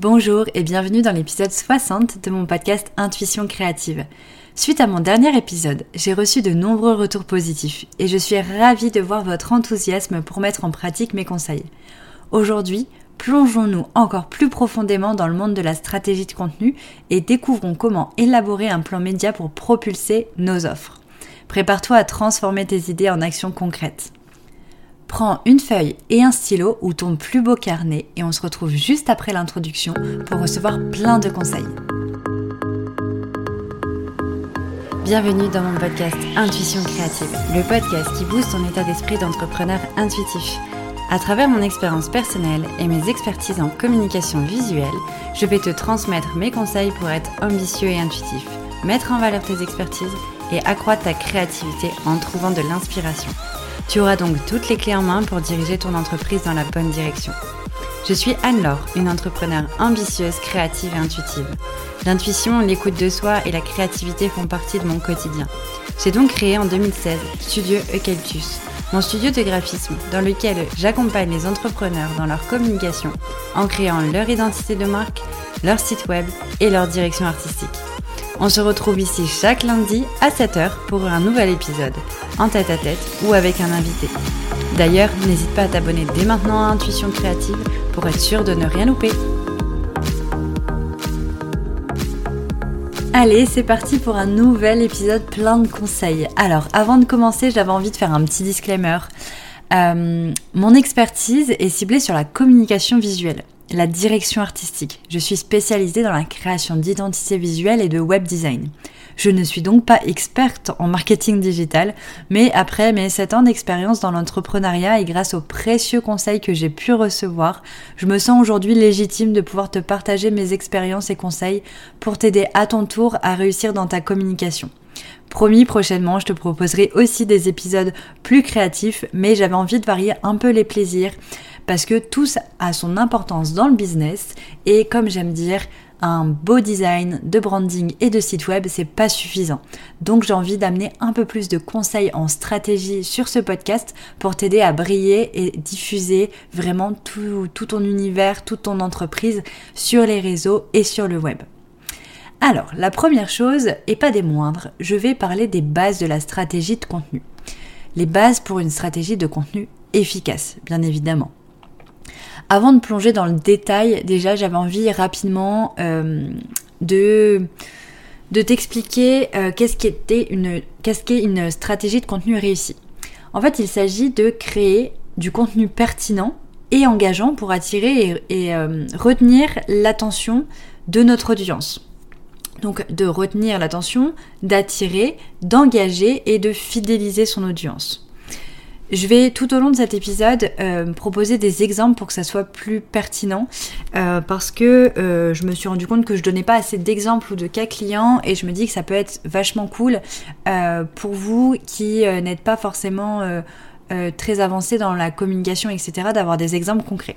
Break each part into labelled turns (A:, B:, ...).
A: Bonjour et bienvenue dans l'épisode 60 de mon podcast Intuition créative. Suite à mon dernier épisode, j'ai reçu de nombreux retours positifs et je suis ravie de voir votre enthousiasme pour mettre en pratique mes conseils. Aujourd'hui, plongeons-nous encore plus profondément dans le monde de la stratégie de contenu et découvrons comment élaborer un plan média pour propulser nos offres. Prépare-toi à transformer tes idées en actions concrètes. Prends une feuille et un stylo ou ton plus beau carnet et on se retrouve juste après l'introduction pour recevoir plein de conseils. Bienvenue dans mon podcast Intuition créative, le podcast qui booste ton état d'esprit d'entrepreneur intuitif. À travers mon expérience personnelle et mes expertises en communication visuelle, je vais te transmettre mes conseils pour être ambitieux et intuitif, mettre en valeur tes expertises et accroître ta créativité en trouvant de l'inspiration. Tu auras donc toutes les clés en main pour diriger ton entreprise dans la bonne direction. Je suis Anne-Laure, une entrepreneure ambitieuse, créative et intuitive. L'intuition, l'écoute de soi et la créativité font partie de mon quotidien. J'ai donc créé en 2016 Studio Eucalyptus, mon studio de graphisme dans lequel j'accompagne les entrepreneurs dans leur communication en créant leur identité de marque, leur site web et leur direction artistique. On se retrouve ici chaque lundi à 7h pour un nouvel épisode, en tête à tête ou avec un invité. D'ailleurs, n'hésite pas à t'abonner dès maintenant à Intuition Créative pour être sûr de ne rien louper. Allez, c'est parti pour un nouvel épisode plein de conseils. Alors, avant de commencer, j'avais envie de faire un petit disclaimer. Euh, mon expertise est ciblée sur la communication visuelle la direction artistique. Je suis spécialisée dans la création d'identités visuelles et de web design. Je ne suis donc pas experte en marketing digital, mais après mes 7 ans d'expérience dans l'entrepreneuriat et grâce aux précieux conseils que j'ai pu recevoir, je me sens aujourd'hui légitime de pouvoir te partager mes expériences et conseils pour t'aider à ton tour à réussir dans ta communication. Promis, prochainement, je te proposerai aussi des épisodes plus créatifs, mais j'avais envie de varier un peu les plaisirs parce que tout a son importance dans le business et comme j'aime dire, un beau design de branding et de site web, c'est pas suffisant. Donc j'ai envie d'amener un peu plus de conseils en stratégie sur ce podcast pour t'aider à briller et diffuser vraiment tout, tout, ton univers, toute ton entreprise sur les réseaux et sur le web. Alors, la première chose, et pas des moindres, je vais parler des bases de la stratégie de contenu. Les bases pour une stratégie de contenu efficace, bien évidemment. Avant de plonger dans le détail, déjà j'avais envie rapidement euh, de, t'expliquer euh, qu'est-ce qu'est une, qu'est-ce une stratégie de contenu réussie. En fait, il s'agit de créer du contenu pertinent et engageant pour attirer et, euh, retenir l'attention de notre audience. Donc de retenir l'attention, d'attirer, d'engager et de fidéliser son audience. Je vais tout au long de cet épisode euh, proposer des exemples pour que ça soit plus pertinent euh, parce que euh, je me suis rendu compte que je donnais pas assez d'exemples ou de cas clients et je me dis que ça peut être vachement cool pour vous qui n'êtes pas forcément très avancé dans la communication etc d'avoir des exemples concrets.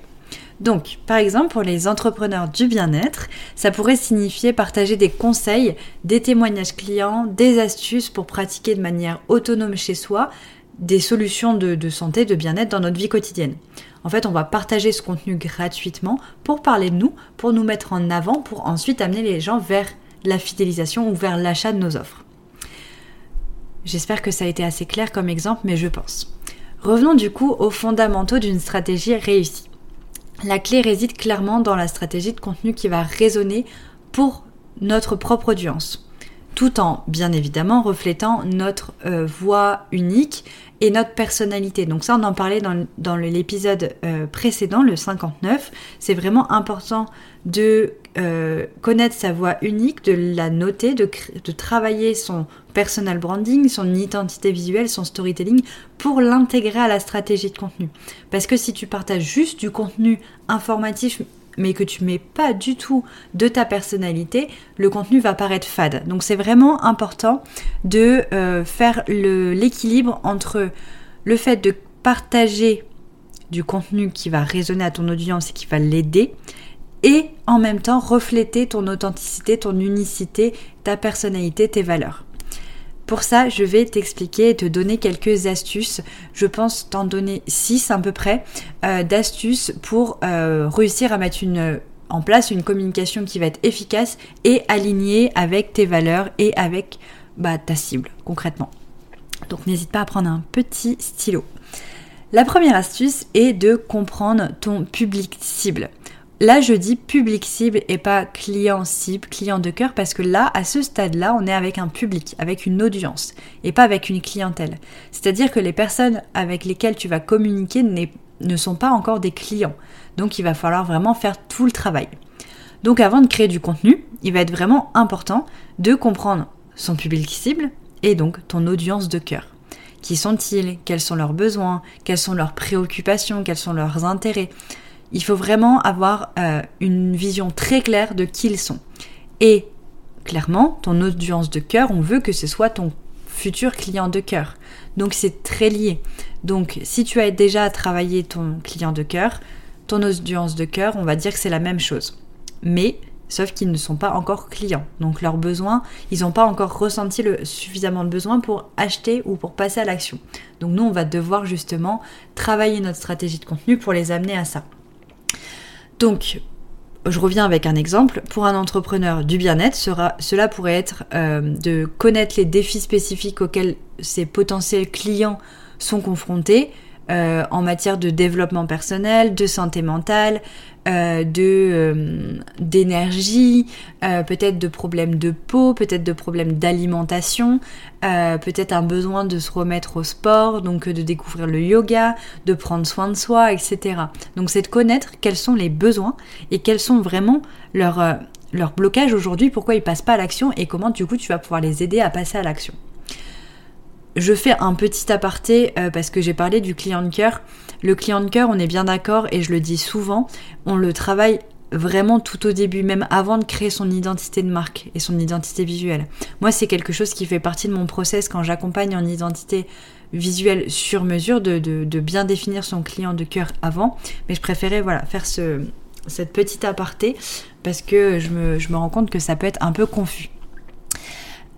A: Donc, par exemple, pour les entrepreneurs du bien-être, ça pourrait signifier partager des conseils, des témoignages clients, des astuces pour pratiquer de manière autonome chez soi des solutions de, santé, de bien-être dans notre vie quotidienne. En fait, on va partager ce contenu gratuitement pour parler de nous, pour nous mettre en avant, pour ensuite amener les gens vers la fidélisation ou vers l'achat de nos offres. J'espère que ça a été assez clair comme exemple, mais je pense. Revenons du coup aux fondamentaux d'une stratégie réussie. La clé réside clairement dans la stratégie de contenu qui va résonner pour notre propre audience tout en bien évidemment reflétant notre euh, voix unique et notre personnalité. Donc ça, on en parlait dans, l'épisode euh, précédent, le 59. C'est vraiment important de euh, connaître sa voix unique, de la noter, de, de travailler son personal branding, son identité visuelle, son storytelling pour l'intégrer à la stratégie de contenu. Parce que si tu partages juste du contenu informatif mais que tu mets pas du tout de ta personnalité, le contenu va paraître fade. Donc c'est vraiment important de euh, faire l'équilibre entre le fait de partager du contenu qui va résonner à ton audience et qui va l'aider, et en même temps refléter ton authenticité, ton unicité, ta personnalité, tes valeurs. Pour ça, je vais t'expliquer et te donner quelques astuces. Je pense t'en donner 6 à peu près euh, d'astuces pour euh, réussir à mettre une, en place une communication qui va être efficace et alignée avec tes valeurs et avec bah, ta cible concrètement. Donc n'hésite pas à prendre un petit stylo. La première astuce est de comprendre ton public cible. Là, je dis public cible et pas client cible, client de cœur, parce que là, à ce stade-là, on est avec un public, avec une audience, et pas avec une clientèle. C'est-à-dire que les personnes avec lesquelles tu vas communiquer ne sont pas encore des clients. Donc, il va falloir vraiment faire tout le travail. Donc, avant de créer du contenu, il va être vraiment important de comprendre son public cible et donc ton audience de cœur. Qui sont-ils? Quels sont leurs besoins? Quelles sont leurs préoccupations? Quels sont leurs intérêts? Il faut vraiment avoir euh, une vision très claire de qui ils sont. Et clairement, ton audience de cœur, on veut que ce soit ton futur client de cœur. Donc c'est très lié. Donc si tu as déjà travaillé ton client de cœur, ton audience de cœur, on va dire que c'est la même chose. Mais sauf qu'ils ne sont pas encore clients. Donc leurs besoins, ils n'ont pas encore ressenti le, suffisamment de besoins pour acheter ou pour passer à l'action. Donc nous, on va devoir justement travailler notre stratégie de contenu pour les amener à ça. Donc, je reviens avec un exemple. Pour un entrepreneur du bien-être, cela pourrait être euh, de connaître les défis spécifiques auxquels ses potentiels clients sont confrontés, euh, en matière de développement personnel, de santé mentale, euh, euh, d'énergie, peut-être de problèmes de peau, peut-être de problèmes d'alimentation, peut-être un besoin de se remettre au sport, donc de découvrir le yoga, de prendre soin de soi, etc. Donc c'est de connaître quels sont les besoins et quels sont vraiment leurs leurs blocages aujourd'hui, pourquoi ils passent pas à l'action et comment du coup tu vas pouvoir les aider à passer à l'action. Je fais un petit aparté euh, parce que j'ai parlé du client de cœur. Le client de cœur, on est bien d'accord et je le dis souvent, on le travaille vraiment tout au début, même avant de créer son identité de marque et son identité visuelle. Moi, c'est quelque chose qui fait partie de mon process quand j'accompagne en identité visuelle sur mesure, de, bien définir son client de cœur avant. Mais je préférais voilà, faire ce, cette petite aparté parce que je me, je me rends compte que ça peut être un peu confus.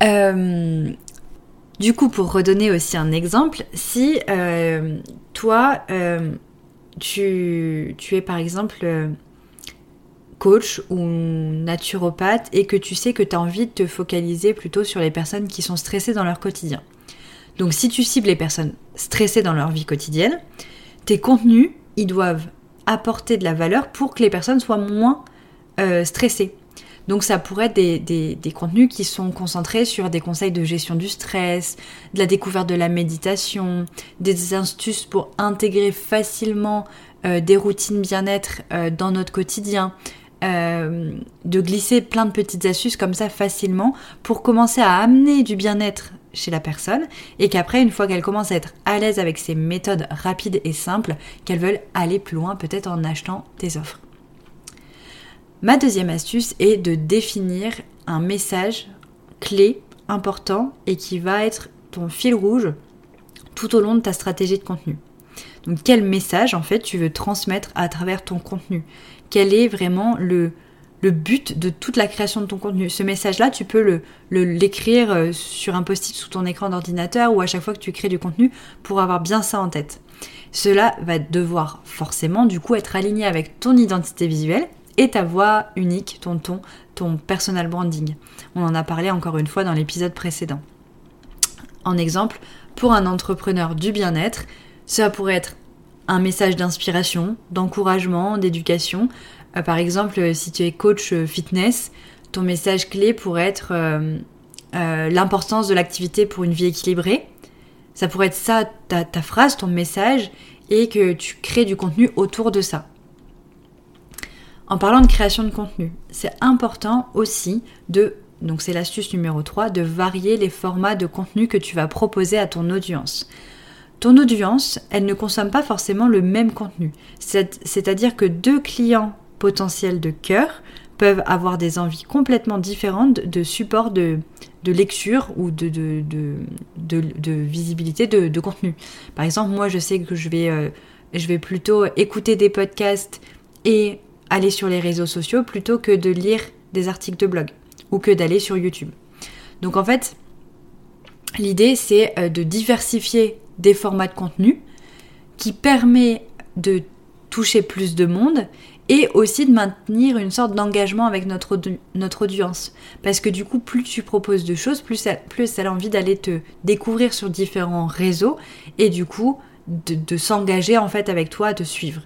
A: Euh, du coup, pour redonner aussi un exemple, si euh, toi, euh, tu, es par exemple euh, coach ou naturopathe et que tu sais que tu as envie de te focaliser plutôt sur les personnes qui sont stressées dans leur quotidien. Donc si tu cibles les personnes stressées dans leur vie quotidienne, tes contenus, ils doivent apporter de la valeur pour que les personnes soient moins stressées. Donc ça pourrait être des, contenus qui sont concentrés sur des conseils de gestion du stress, de la découverte de la méditation, des astuces pour intégrer facilement euh, des routines bien-être euh, dans notre quotidien. Euh, de glisser plein de petites astuces comme ça facilement pour commencer à amener du bien-être chez la personne et qu'après une fois qu'elle commence à être à l'aise avec ces méthodes rapides et simples qu'elle veulent aller plus loin peut-être en achetant des offres. Ma deuxième astuce est de définir un message clé, important et qui va être ton fil rouge tout au long de ta stratégie de contenu. Donc quel message en fait tu veux transmettre à travers ton contenu? Quel est vraiment le, but de toute la création de ton contenu? Ce message-là, tu peux l'écrire euh, sur un post-it sous ton écran d'ordinateur ou à chaque fois que tu crées du contenu pour avoir bien ça en tête. Cela va devoir forcément du coup être aligné avec ton identité visuelle et ta voix unique, ton ton, ton personal branding. On en a parlé encore une fois dans l'épisode précédent. En exemple, pour un entrepreneur du bien-être, ça pourrait être un message d'inspiration, d'encouragement, d'éducation. Euh, par exemple, si tu es coach fitness, ton message clé pourrait être euh, euh, l'importance de l'activité pour une vie équilibrée. Ça pourrait être ça, ta phrase, ton message, et que tu crées du contenu autour de ça. En parlant de création de contenu, c'est important aussi de, donc c'est l'astuce numéro 3, de varier les formats de contenu que tu vas proposer à ton audience. Ton audience, elle ne consomme pas forcément le même contenu. C'est-à-dire que deux clients potentiels de cœur peuvent avoir des envies complètement différentes de support de, lecture ou de, de, visibilité de, contenu. Par exemple, moi je sais que je vais, euh, je vais plutôt écouter des podcasts et aller sur les réseaux sociaux plutôt que de lire des articles de blog ou que d'aller sur YouTube. Donc en fait, l'idée c'est euh, de diversifier des formats de contenu qui permet de toucher plus de monde et aussi de maintenir une sorte d'engagement avec notre, audience. Parce que du coup, plus tu proposes de choses, plus elle, plus elle a envie d'aller te découvrir sur différents réseaux et du coup de, s'engager en fait avec toi, à te suivre.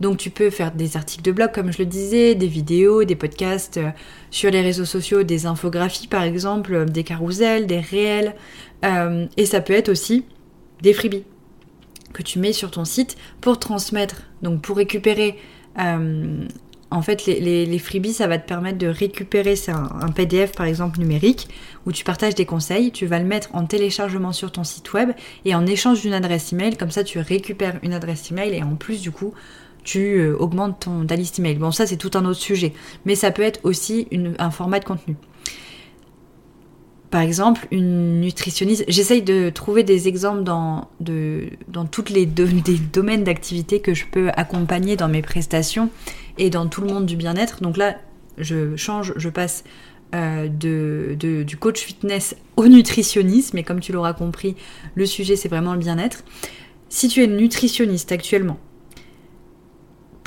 A: Donc tu peux faire des articles de blog comme je le disais, des vidéos, des podcasts euh, sur les réseaux sociaux, des infographies par exemple, euh, des carousels, des réels. Euh, et ça peut être aussi des freebies que tu mets sur ton site pour transmettre, donc pour récupérer en fait, les, freebies, ça va te permettre de récupérer, c'est un, PDF par exemple numérique, où tu partages des conseils, tu vas le mettre en téléchargement sur ton site web, et en échange d'une adresse email, comme ça tu récupères une adresse email, et en plus du coup, tu euh, augmentes ton, ta liste email. Bon, ça c'est tout un autre sujet, mais ça peut être aussi un format de contenu par exemple, une nutritionniste, j'essaye de trouver des exemples dans, de, dans toutes les domaines d'activité que je peux accompagner dans mes prestations et dans tout le monde du bien-être. Donc là, je change, je passe euh, du coach fitness au nutritionniste, mais comme tu l'auras compris, le sujet c'est vraiment le bien-être. Si tu es nutritionniste actuellement,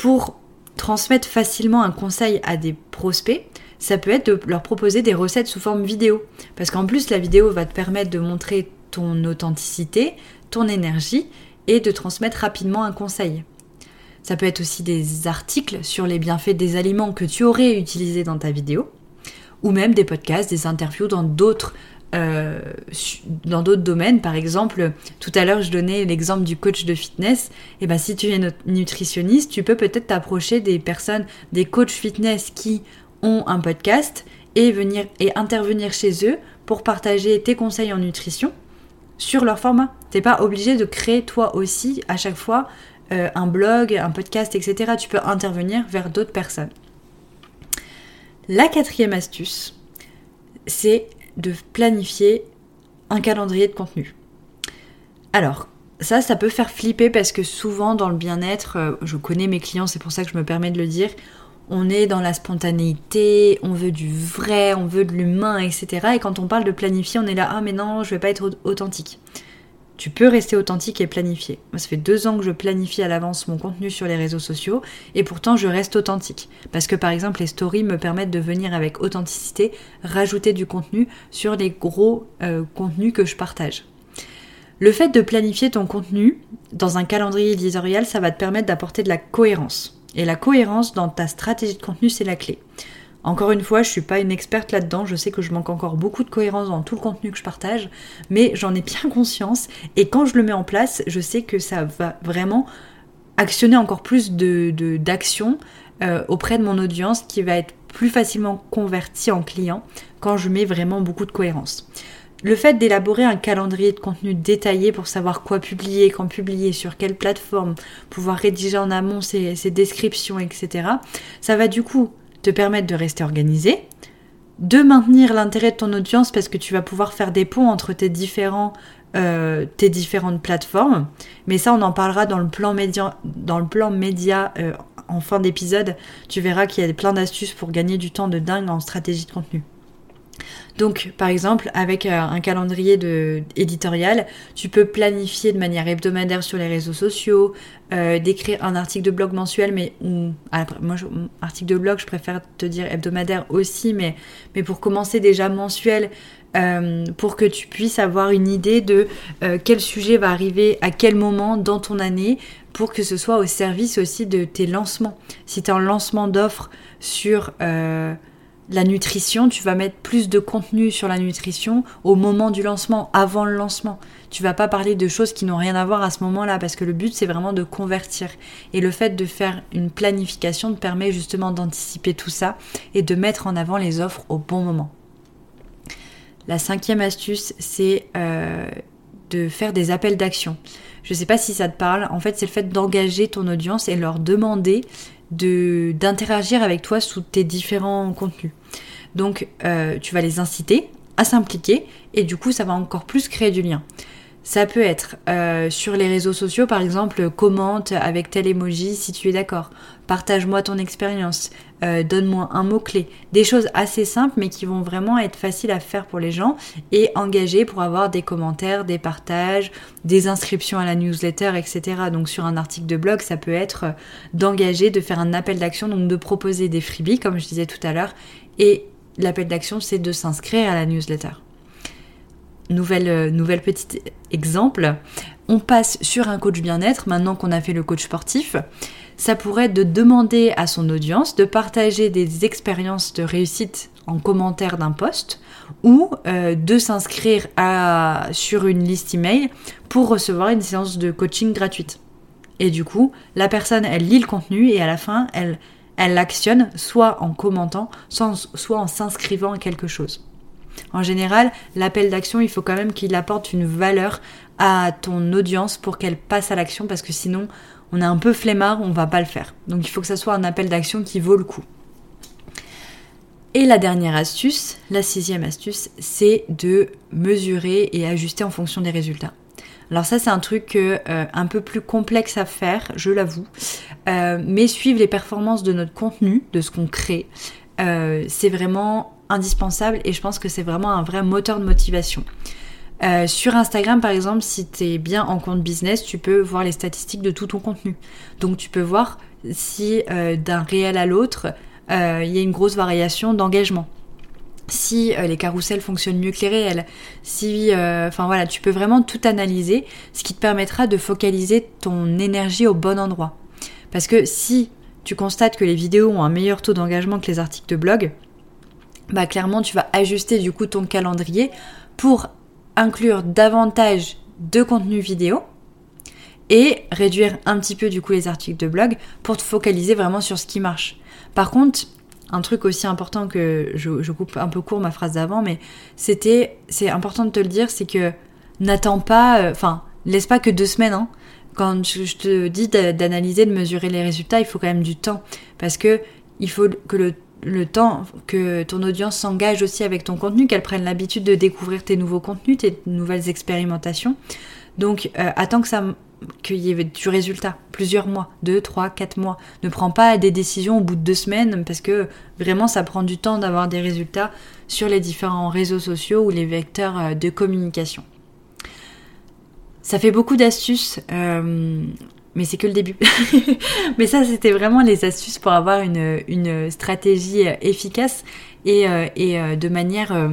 A: pour transmettre facilement un conseil à des prospects, ça peut être de leur proposer des recettes sous forme vidéo. Parce qu'en plus, la vidéo va te permettre de montrer ton authenticité, ton énergie et de transmettre rapidement un conseil. Ça peut être aussi des articles sur les bienfaits des aliments que tu aurais utilisés dans ta vidéo, ou même des podcasts, des interviews dans d'autres euh, dans d'autres domaines. Par exemple, tout à l'heure, je donnais l'exemple du coach de fitness. Et eh ben, si tu es nutritionniste, tu peux peut-être t'approcher des personnes, des coachs fitness qui ont un podcast et venir et intervenir chez eux pour partager tes conseils en nutrition sur leur format. T'es pas obligé de créer toi aussi à chaque fois euh, un blog, un podcast, etc. Tu peux intervenir vers d'autres personnes. La quatrième astuce, c'est de planifier un calendrier de contenu. Alors, ça, ça peut faire flipper parce que souvent dans le bien-être, euh, je connais mes clients, c'est pour ça que je me permets de le dire, on est dans la spontanéité, on veut du vrai, on veut de l'humain, etc. Et quand on parle de planifier, on est là, ah mais non, je vais pas être authentique. Tu peux rester authentique et planifier. Moi, ça fait deux ans que je planifie à l'avance mon contenu sur les réseaux sociaux et pourtant je reste authentique. Parce que par exemple, les stories me permettent de venir avec authenticité rajouter du contenu sur les gros euh, contenus que je partage. Le fait de planifier ton contenu dans un calendrier éditorial, ça va te permettre d'apporter de la cohérence. Et la cohérence dans ta stratégie de contenu, c'est la clé. Encore une fois, je suis pas une experte là-dedans, je sais que je manque encore beaucoup de cohérence dans tout le contenu que je partage, mais j'en ai bien conscience et quand je le mets en place, je sais que ça va vraiment actionner encore plus de d'actions euh, auprès de mon audience qui va être plus facilement convertie en client quand je mets vraiment beaucoup de cohérence. Le fait d'élaborer un calendrier de contenu détaillé pour savoir quoi publier, quand publier, sur quelle plateforme, pouvoir rédiger en amont ses, descriptions, etc., ça va du coup te permettre de rester organisé, de maintenir l'intérêt de ton audience parce que tu vas pouvoir faire des ponts entre tes, différents, euh, tes différentes plateformes. Mais ça, on en parlera dans le plan média, dans le plan média euh, en fin d'épisode. Tu verras qu'il y a plein d'astuces pour gagner du temps de dingue en stratégie de contenu. Donc, par exemple, avec euh, un calendrier de, éditorial, tu peux planifier de manière hebdomadaire sur les réseaux sociaux, euh, d'écrire un article de blog mensuel, mais moi, article de blog, je préfère te dire hebdomadaire aussi, mais, pour commencer déjà mensuel, euh, pour que tu puisses avoir une idée de quel sujet va arriver à quel moment dans ton année, pour que ce soit au service aussi de tes lancements. Si tu es en lancement d'offres sur la nutrition, tu vas mettre plus de contenu sur la nutrition au moment du lancement, avant le lancement. Tu vas pas parler de choses qui n'ont rien à voir à ce moment-là parce que le but c'est vraiment de convertir. Et le fait de faire une planification te permet justement d'anticiper tout ça et de mettre en avant les offres au bon moment. La cinquième astuce, c'est euh, de faire des appels d'action. Je ne sais pas si ça te parle. En fait, c'est le fait d'engager ton audience et leur demander d'interagir avec toi sous tes différents contenus. Donc, euh, tu vas les inciter à s'impliquer et du coup, ça va encore plus créer du lien. Ça peut être euh, sur les réseaux sociaux, par exemple, commente avec tel emoji si tu es d'accord. Partage-moi ton expérience. Euh, donne-moi un mot-clé. Des choses assez simples, mais qui vont vraiment être faciles à faire pour les gens et engagés pour avoir des commentaires, des partages, des inscriptions à la newsletter, etc. Donc sur un article de blog, ça peut être d'engager, de faire un appel d'action, donc de proposer des freebies, comme je disais tout à l'heure. Et l'appel d'action, c'est de s'inscrire à la newsletter nouvelle, euh, nouvelle petite exemple, on passe sur un coach bien-être maintenant qu'on a fait le coach sportif. Ça pourrait être de demander à son audience de partager des expériences de réussite en commentaire d'un post ou euh, de s'inscrire sur une liste email pour recevoir une séance de coaching gratuite. Et du coup, la personne, elle lit le contenu et à la fin, elle, elle l'actionne soit en commentant, soit en s'inscrivant à quelque chose. En général, l'appel d'action, il faut quand même qu'il apporte une valeur à ton audience pour qu'elle passe à l'action parce que sinon, on est un peu flemmard, on va pas le faire. Donc il faut que ça soit un appel d'action qui vaut le coup. Et la dernière astuce, la sixième astuce, c'est de mesurer et ajuster en fonction des résultats. Alors ça c'est un truc euh, un peu plus complexe à faire, je l'avoue, euh, mais suivre les performances de notre contenu, de ce qu'on crée, euh, c'est vraiment indispensable et je pense que c'est vraiment un vrai moteur de motivation. Euh, sur Instagram, par exemple, si tu es bien en compte business, tu peux voir les statistiques de tout ton contenu. Donc tu peux voir si euh, d'un réel à l'autre, euh, il y a une grosse variation d'engagement. Si les carousels fonctionnent mieux que les réels, si, enfin voilà, tu peux vraiment tout analyser, ce qui te permettra de focaliser ton énergie au bon endroit. Parce que si tu constates que les vidéos ont un meilleur taux d'engagement que les articles de blog, bah clairement tu vas ajuster du coup ton calendrier pour inclure davantage de contenu vidéo et réduire un petit peu du coup les articles de blog pour te focaliser vraiment sur ce qui marche. Par contre, un truc aussi important que je, coupe un peu court ma phrase d'avant, mais c'était, c'est important de te le dire, c'est que n'attends pas, euh, enfin, laisse pas que deux semaines. Hein. Quand je, te dis d'analyser, de mesurer les résultats, il faut quand même du temps parce que il faut que le le temps que ton audience s'engage aussi avec ton contenu, qu'elle prenne l'habitude de découvrir tes nouveaux contenus, tes nouvelles expérimentations. Donc euh, attends que ça qu'il y ait du résultat, plusieurs mois, deux, trois, quatre mois. Ne prends pas des décisions au bout de deux semaines parce que vraiment ça prend du temps d'avoir des résultats sur les différents réseaux sociaux ou les vecteurs euh, de communication. Ça fait beaucoup d'astuces. Euh, mais c'est que le début. mais ça, c'était vraiment les astuces pour avoir une, stratégie euh, efficace et, euh, euh, de manière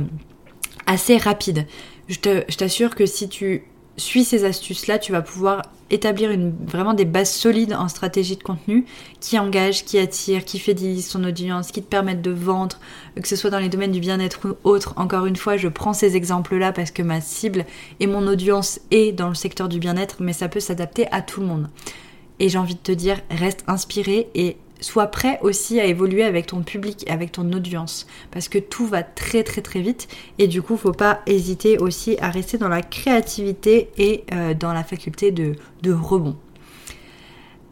A: assez rapide. Je t'assure que si tu suis ces astuces-là, tu vas pouvoir établir vraiment des bases solides en stratégie de contenu qui engagent, qui attirent, qui fidélisent son audience, qui te permettent de vendre, que ce soit dans les domaines du bien-être ou autre. Encore une fois, je prends ces exemples-là parce que ma cible et mon audience est dans le secteur du bien-être, mais ça peut s'adapter à tout le monde. Et j'ai envie de te dire, reste inspiré et sois prêt aussi à évoluer avec ton public, avec ton audience, parce que tout va très très très vite et du coup, faut pas hésiter aussi à rester dans la créativité et euh, dans la faculté de, rebond.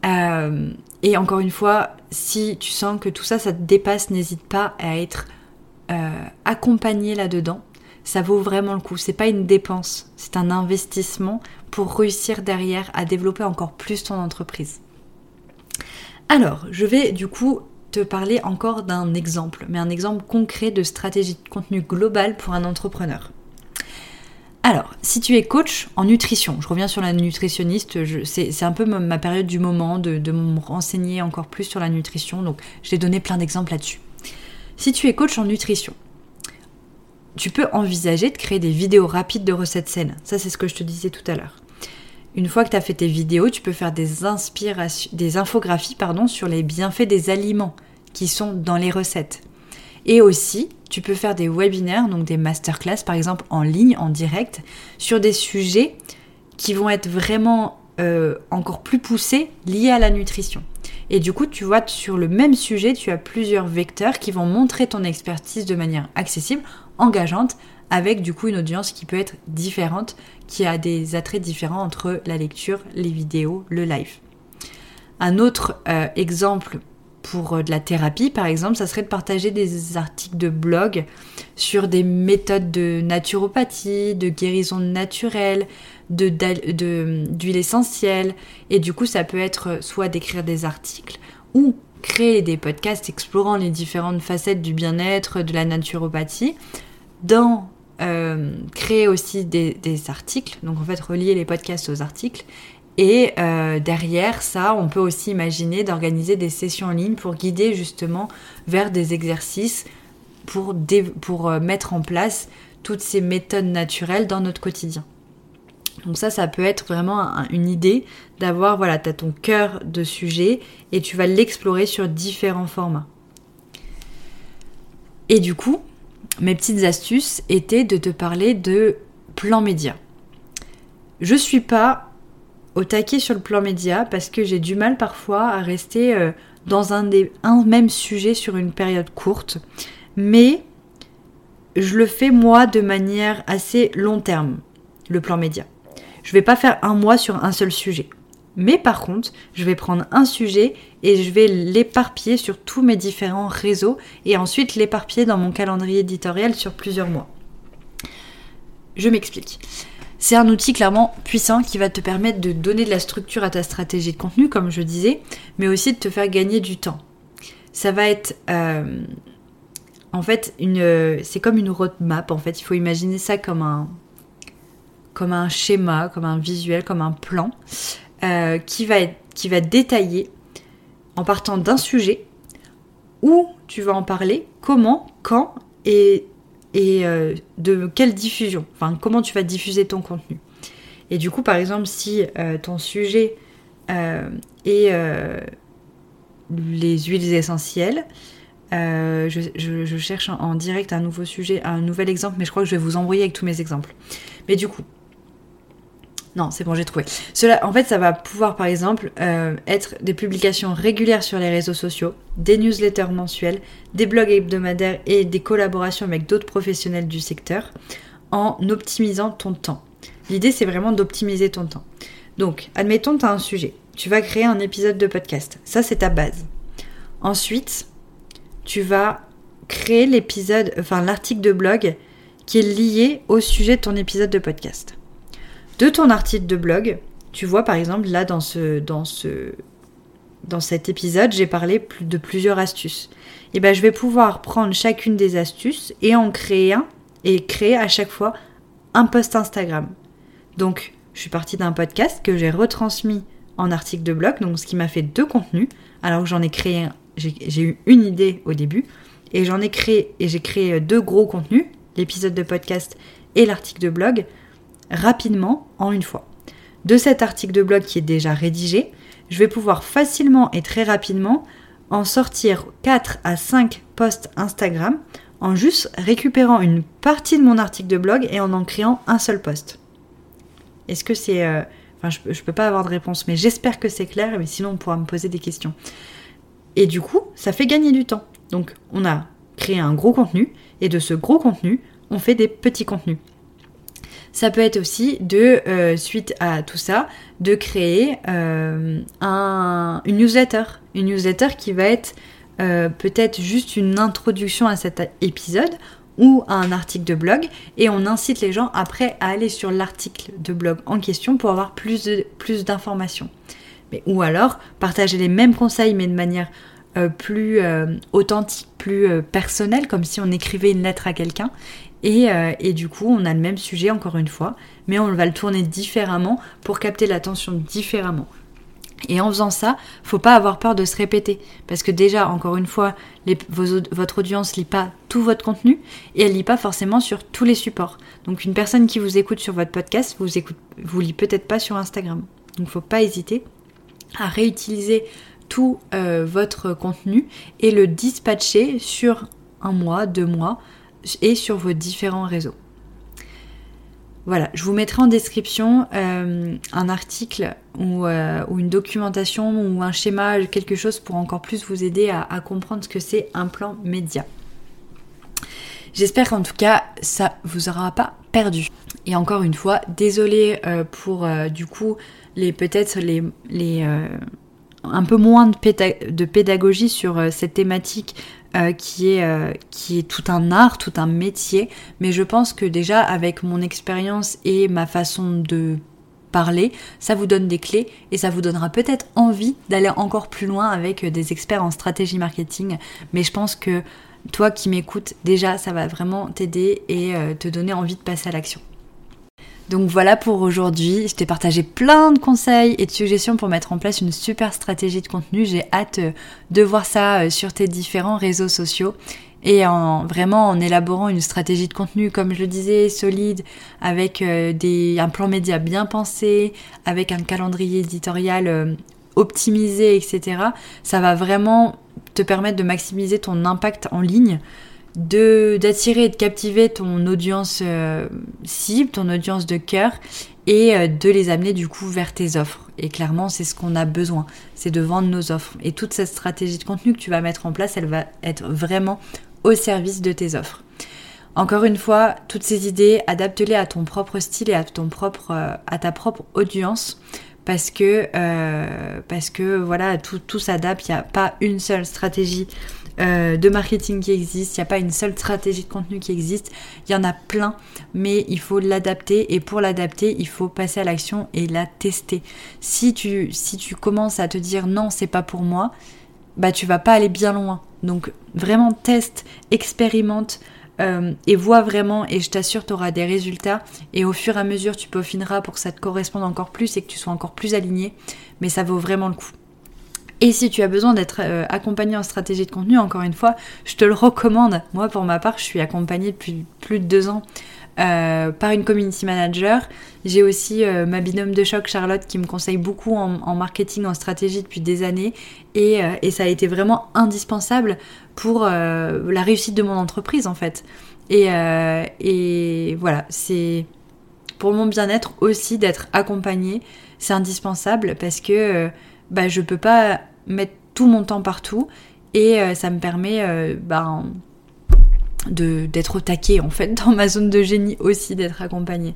A: Euh, et encore une fois, si tu sens que tout ça, ça te dépasse, n'hésite pas à être euh, accompagné là-dedans. Ça vaut vraiment le coup. C'est pas une dépense, c'est un investissement pour réussir derrière à développer encore plus ton entreprise. Alors, je vais du coup te parler encore d'un exemple, mais un exemple concret de stratégie de contenu globale pour un entrepreneur. Alors, si tu es coach en nutrition, je reviens sur la nutritionniste, c'est un peu ma période du moment de, de, me renseigner encore plus sur la nutrition, donc je t'ai donné plein d'exemples là-dessus. Si tu es coach en nutrition, tu peux envisager de créer des vidéos rapides de recettes saines. Ça, c'est ce que je te disais tout à l'heure. Une fois que tu as fait tes vidéos, tu peux faire des, inspirations, des infographies pardon, sur les bienfaits des aliments qui sont dans les recettes. Et aussi, tu peux faire des webinaires, donc des masterclass par exemple en ligne, en direct, sur des sujets qui vont être vraiment euh, encore plus poussés liés à la nutrition. Et du coup, tu vois, sur le même sujet, tu as plusieurs vecteurs qui vont montrer ton expertise de manière accessible, engageante, avec du coup une audience qui peut être différente, qui a des attraits différents entre la lecture, les vidéos, le live. Un autre euh, exemple pour euh, de la thérapie, par exemple, ça serait de partager des articles de blog sur des méthodes de naturopathie, de guérison naturelle, d'huile essentielle. Et du coup, ça peut être soit d'écrire des articles ou créer des podcasts explorant les différentes facettes du bien-être, de la naturopathie, dans euh, créer aussi des, articles, donc en fait relier les podcasts aux articles, et euh, derrière ça, on peut aussi imaginer d'organiser des sessions en ligne pour guider justement vers des exercices pour, pour euh, mettre en place toutes ces méthodes naturelles dans notre quotidien. Donc ça, ça peut être vraiment une idée d'avoir, voilà, tu as ton cœur de sujet et tu vas l'explorer sur différents formats. Et du coup, mes petites astuces étaient de te parler de plan média. Je suis pas au taquet sur le plan média parce que j'ai du mal parfois à rester euh, dans un, des, un même sujet sur une période courte. Mais je le fais moi de manière assez long terme, le plan média. Je vais pas faire un mois sur un seul sujet. Mais par contre, je vais prendre un sujet et je vais l'éparpiller sur tous mes différents réseaux et ensuite l'éparpiller dans mon calendrier éditorial sur plusieurs mois. Je m'explique. C'est un outil clairement puissant qui va te permettre de donner de la structure à ta stratégie de contenu, comme je disais, mais aussi de te faire gagner du temps. Ça va être euh, en fait une, c'est comme une roadmap. En fait, il faut imaginer ça comme un, comme un schéma, comme un visuel, comme un plan euh, qui va qui va détailler en partant d'un sujet où tu vas en parler, comment, quand et et euh, de quelle diffusion, enfin comment tu vas diffuser ton contenu. Et du coup, par exemple, si euh, ton sujet est les huiles essentielles, je, cherche en, direct un nouveau sujet, un nouvel exemple, mais je crois que je vais vous envoyer avec tous mes exemples. Mais du coup, non, c'est bon, j'ai trouvé. En fait, ça va pouvoir, par exemple, euh, être des publications régulières sur les réseaux sociaux, des newsletters mensuels, des blogs hebdomadaires et des collaborations avec d'autres professionnels du secteur, en optimisant ton temps. L'idée, c'est vraiment d'optimiser ton temps. Donc, admettons, tu as un sujet. Tu vas créer un épisode de podcast. Ça, c'est ta base. Ensuite, tu vas créer l'épisode, enfin l'article de blog qui est lié au sujet de ton épisode de podcast de ton article de blog. Tu vois, par exemple, là, dans, ce, dans, ce, dans cet épisode, j'ai parlé de plusieurs astuces. Et eh ben, je vais pouvoir prendre chacune des astuces et en créer un et créer à chaque fois un post Instagram. Donc, je suis partie d'un podcast que j'ai retransmis en article de blog, donc ce qui m'a fait deux contenus, alors j'en ai créé un, j'ai eu une idée au début, et j'en ai créé, et j'ai créé deux gros contenus, l'épisode de podcast et l'article de blog, rapidement en une fois. De cet article de blog qui est déjà rédigé, je vais pouvoir facilement et très rapidement en sortir 4 à 5 posts Instagram en juste récupérant une partie de mon article de blog et en en créant un seul post. Est-ce que c'est... Euh, enfin, je, ne peux pas avoir de réponse, mais j'espère que c'est clair, mais sinon on pourra me poser des questions. Et du coup, ça fait gagner du temps. Donc, on a créé un gros contenu, et de ce gros contenu, on fait des petits contenus. Ça peut être aussi de, euh, suite à tout ça, de créer euh, un, une newsletter. Une newsletter qui va être euh, peut-être juste une introduction à cet épisode ou à un article de blog et on incite les gens après à aller sur l'article de blog en question pour avoir plus de, plus d'informations. Mais, ou alors partager les mêmes conseils mais de manière plus authentique, plus personnelle, comme si on écrivait une lettre à quelqu'un euh, et, du coup, on a le même sujet encore une fois, mais on va le tourner différemment pour capter l'attention différemment. Et en faisant ça, faut pas avoir peur de se répéter. Parce que déjà, encore une fois, votre audience lit pas tout votre contenu et elle lit pas forcément sur tous les supports. Donc une personne qui vous écoute sur votre podcast, vous écoute, vous lit peut-être pas sur Instagram. Donc faut pas hésiter à réutiliser tout euh, votre contenu et le dispatcher sur un mois, deux mois, et sur vos différents réseaux. Voilà, je vous mettrai en description euh, un article euh, ou, une documentation ou un schéma, quelque chose pour encore plus vous aider à, comprendre ce que c'est un plan média. J'espère qu'en tout cas ça vous aura pas perdu. Et encore une fois, désolé euh, pour du coup les peut-être les, les un peu moins de, pédagogie sur cette thématique euh, qui, est, euh, qui est tout un art, tout un métier. Mais je pense que déjà avec mon expérience et ma façon de parler, ça vous donne des clés et ça vous donnera peut-être envie d'aller encore plus loin avec des experts en stratégie marketing. Mais je pense que toi qui m'écoutes, déjà, ça va vraiment t'aider et te donner envie de passer à l'action. Donc voilà pour aujourd'hui. Je t'ai partagé plein de conseils et de suggestions pour mettre en place une super stratégie de contenu. J'ai hâte euh, de voir ça euh, sur tes différents réseaux sociaux et en vraiment en élaborant une stratégie de contenu, comme je le disais, solide, avec euh, des, un plan média bien pensé, avec un calendrier éditorial optimisé, etc. Ça va vraiment te permettre de maximiser ton impact en ligne de d'attirer et de captiver ton audience euh, cible, ton audience de cœur et euh, de les amener du coup vers tes offres. Et clairement, c'est ce qu'on a besoin, c'est de vendre nos offres. Et toute cette stratégie de contenu que tu vas mettre en place, elle va être vraiment au service de tes offres. Encore une fois, toutes ces idées, adapte-les à ton propre style et à ton propre, euh, ta propre audience, parce que parce que voilà, tout, tout s'adapte. Il n'y a pas une seule stratégie euh, de marketing qui existe, il n'y a pas une seule stratégie de contenu qui existe, il y en a plein, mais il faut l'adapter et pour l'adapter, il faut passer à l'action et la tester. Si tu, si tu commences à te dire non, c'est pas pour moi, bah tu vas pas aller bien loin. Donc vraiment teste, expérimente, euh, et vois vraiment et je t'assure tu auras des résultats et au fur et à mesure tu peaufineras pour que ça te corresponde encore plus et que tu sois encore plus aligné mais ça vaut vraiment le coup. Et si tu as besoin d'être euh, accompagné en stratégie de contenu, encore une fois, je te le recommande. Moi, pour ma part, je suis accompagnée depuis plus de deux ans euh, par une community manager. J'ai aussi euh, ma binôme de choc, Charlotte, qui me conseille beaucoup en, marketing, en stratégie depuis des années. Et, ça a été vraiment indispensable pour la réussite de mon entreprise, en fait. Et, voilà, c'est pour mon bien-être aussi d'être accompagnée. C'est indispensable parce que bah, je peux pas mettre tout mon temps partout et euh, ça me permet euh, bah, d'être au taquet en fait dans ma zone de génie aussi d'être accompagnée.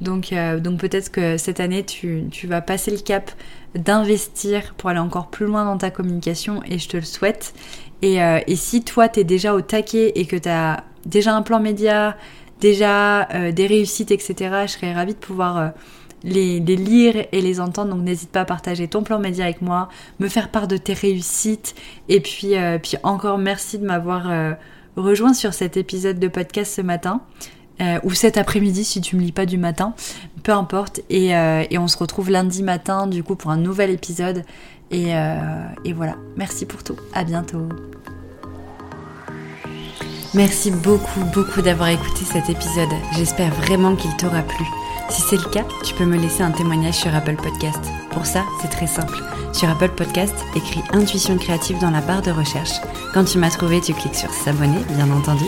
A: Donc, euh, peut-être que cette année tu, vas passer le cap d'investir pour aller encore plus loin dans ta communication et je te le souhaite. Et, et si toi tu es déjà au taquet et que tu as déjà un plan média, déjà des réussites, etc., je serais ravie de pouvoir les, lire et les entendre. Donc n'hésite pas à partager ton plan média avec moi, me faire part de tes réussites. Et puis, euh, encore merci de m'avoir euh, rejoint sur cet épisode de podcast ce matin. Euh, ou cet après-midi si tu me lis pas du matin, peu importe. Et, et, on se retrouve lundi matin du coup pour un nouvel épisode. Et, et voilà, merci pour tout. À bientôt. Merci beaucoup, beaucoup d'avoir écouté cet épisode. J'espère vraiment qu'il t'aura plu. Si c'est le cas, tu peux me laisser un témoignage sur Apple Podcast. Pour ça, c'est très simple. Sur Apple Podcast, écris Intuition créative dans la barre de recherche. Quand tu m'as trouvé, tu cliques sur S'abonner, bien entendu.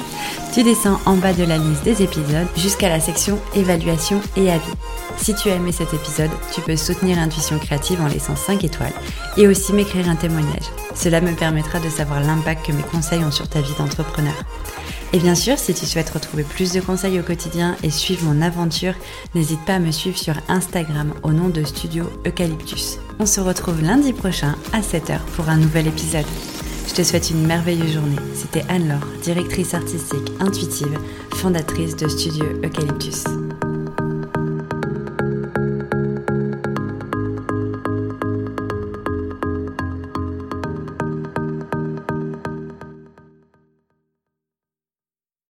A: Tu descends en bas de la liste des épisodes jusqu'à la section Évaluation et avis. Si tu as aimé cet épisode, tu peux soutenir Intuition créative en laissant 5 étoiles et aussi m'écrire un témoignage. Cela me permettra de savoir l'impact que mes conseils ont sur ta vie d'entrepreneur. Et bien sûr, si tu souhaites retrouver plus de conseils au quotidien et suivre mon aventure, n'hésite pas à me suivre sur Instagram au nom de Studio Eucalyptus. On se retrouve lundi prochain à 7h pour un nouvel épisode. Je te souhaite une merveilleuse journée. C'était Anne-Laure, directrice artistique intuitive, fondatrice de Studio Eucalyptus.